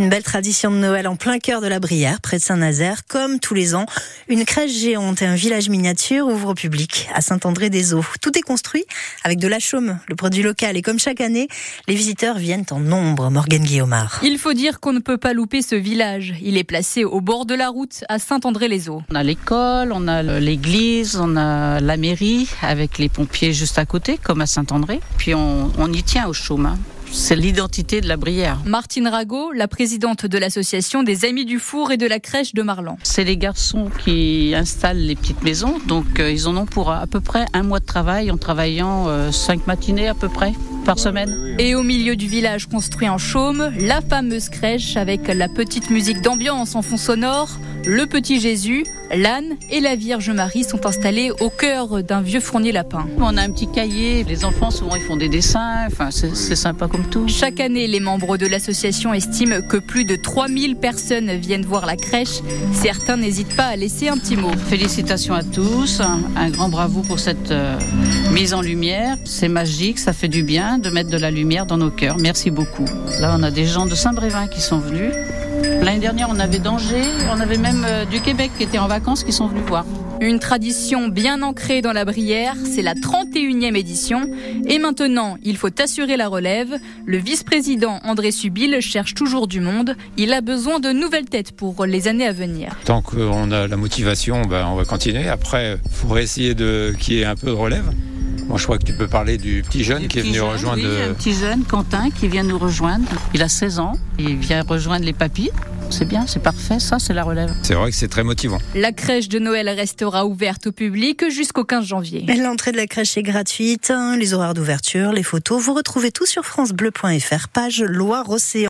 Une belle tradition de Noël en plein cœur de la Brière, près de Saint-Nazaire. Comme tous les ans, une crèche géante et un village miniature ouvrent au public à Saint-André-des-Eaux. Tout est construit avec de la chaume, le produit local. Et comme chaque année, les visiteurs viennent en nombre. Morgane Guillaumard. Il faut dire qu'on ne peut pas louper ce village. Il est placé au bord de la route à Saint-André-les-Eaux. On a l'école, on a l'église, on a la mairie avec les pompiers juste à côté, comme à Saint-André. Puis on, on y tient au chaume. Hein. C'est l'identité de la Brière. Martine Rago, la présidente de l'association des Amis du Four et de la crèche de Marlan. C'est les garçons qui installent les petites maisons, donc euh, ils en ont pour à peu près un mois de travail en travaillant euh, cinq matinées à peu près par semaine. Et au milieu du village construit en chaume, la fameuse crèche avec la petite musique d'ambiance en fond sonore, le petit Jésus, l'âne et la Vierge Marie sont installés au cœur d'un vieux fournier lapin. On a un petit cahier, les enfants souvent ils font des dessins, enfin c'est sympa comme tout. Chaque année, les membres de l'association estiment que plus de 3000 personnes viennent voir la crèche. Certains n'hésitent pas à laisser un petit mot. Félicitations à tous, un grand bravo pour cette euh, mise en lumière. C'est magique, ça fait du bien de mettre de la lumière dans nos cœurs. Merci beaucoup. Là on a des gens de Saint-Brévin qui sont venus. L'année dernière, on avait d'Angers, on avait même euh, du Québec qui étaient en vacances qui sont venus voir. Une tradition bien ancrée dans la Brière, c'est la 31e édition. Et maintenant, il faut assurer la relève. Le vice-président André Subil cherche toujours du monde. Il a besoin de nouvelles têtes pour les années à venir. Tant qu'on a la motivation, ben, on va continuer. Après, il faudrait essayer de qu'il y ait un peu de relève. Moi, je crois que tu peux parler du petit jeune qui est venu rejoindre. Oui, un petit jeune, Quentin, qui vient nous rejoindre. Il a 16 ans. Il vient rejoindre les papilles. C'est bien, c'est parfait, ça c'est la relève. C'est vrai que c'est très motivant. La crèche de Noël restera ouverte au public jusqu'au 15 janvier. L'entrée de la crèche est gratuite, hein, les horaires d'ouverture, les photos, vous retrouvez tout sur francebleu.fr, page Loire-Océan.